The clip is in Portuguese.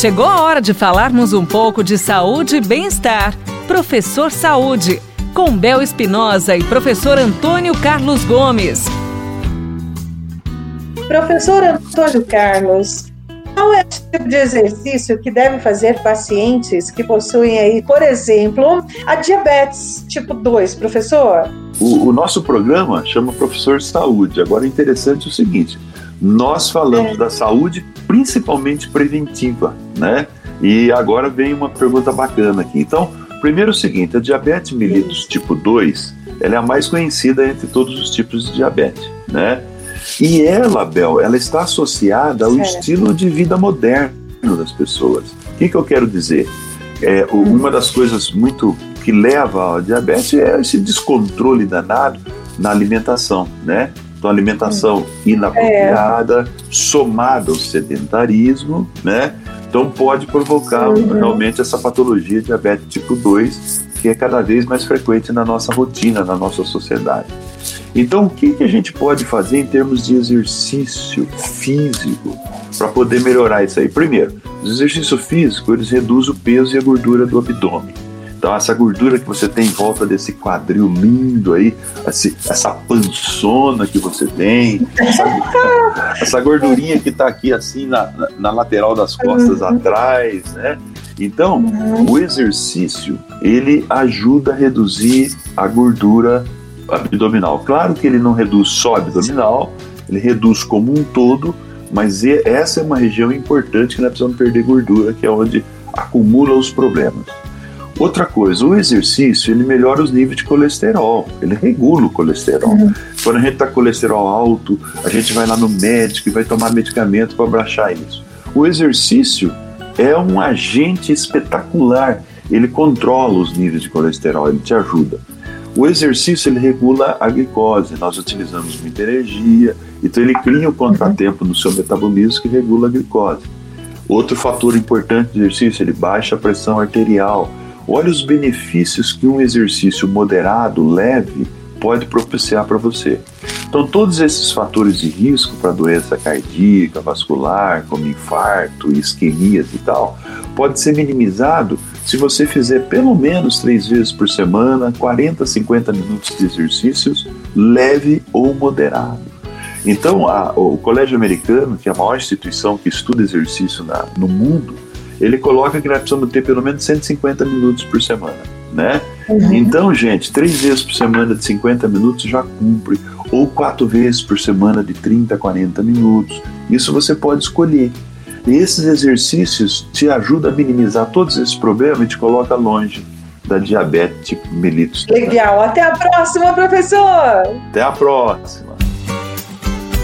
Chegou a hora de falarmos um pouco de saúde e bem-estar. Professor Saúde, com Bel Espinosa e professor Antônio Carlos Gomes. Professor Antônio Carlos, qual é o tipo de exercício que devem fazer pacientes que possuem aí, por exemplo, a diabetes tipo 2, professor? O, o nosso programa chama Professor Saúde. Agora, é interessante o seguinte: nós falamos é. da saúde principalmente preventiva, né? E agora vem uma pergunta bacana aqui. Então, primeiro é o seguinte: a diabetes mellitus tipo 2 ela é a mais conhecida entre todos os tipos de diabetes, né? E ela, Bel, ela está associada ao estilo de vida moderno das pessoas. O que, que eu quero dizer? É, uma das coisas muito que leva ao diabetes é esse descontrole danado na alimentação, né? Então, alimentação inapropriada, é. somada ao sedentarismo, né? Então, pode provocar uhum. realmente essa patologia diabetes tipo 2, que é cada vez mais frequente na nossa rotina, na nossa sociedade. Então, o que, que a gente pode fazer em termos de exercício físico para poder melhorar isso aí? Primeiro, o exercício físico eles reduzem o peso e a gordura do abdômen. Então, essa gordura que você tem em volta desse quadril lindo aí, essa pançona que você tem, essa, essa gordurinha que está aqui assim na, na, lateral das costas uhum. atrás, né? Então, uhum. o exercício, ele ajuda a reduzir a gordura abdominal. Claro que ele não reduz só abdominal, ele reduz como um todo, mas essa é uma região importante que nós precisamos perder gordura, que é onde acumula os problemas. Outra coisa, o exercício ele melhora os níveis de colesterol, ele regula o colesterol. Uhum. Quando a gente está com colesterol alto, a gente vai lá no médico e vai tomar medicamento para baixar isso. O exercício é um agente espetacular, ele controla os níveis de colesterol, ele te ajuda. O exercício ele regula a glicose, nós utilizamos muita energia, então ele cria um contratempo no seu metabolismo que regula a glicose. Outro fator importante do exercício, ele baixa a pressão arterial, Olha os benefícios que um exercício moderado, leve, pode propiciar para você. Então, todos esses fatores de risco para doença cardíaca, vascular, como infarto, isquemias e tal, pode ser minimizado se você fizer pelo menos três vezes por semana, 40, 50 minutos de exercícios leve ou moderado. Então, a, o Colégio Americano, que é a maior instituição que estuda exercício na, no mundo, ele coloca que nós precisamos ter pelo menos 150 minutos por semana, né? Uhum. Então, gente, três vezes por semana de 50 minutos já cumpre, ou quatro vezes por semana de 30 a 40 minutos. Isso você pode escolher. E esses exercícios te ajudam a minimizar todos esses problemas e te coloca longe da diabetes tipo mellitus. Legal. Até a próxima, professor. Até a próxima.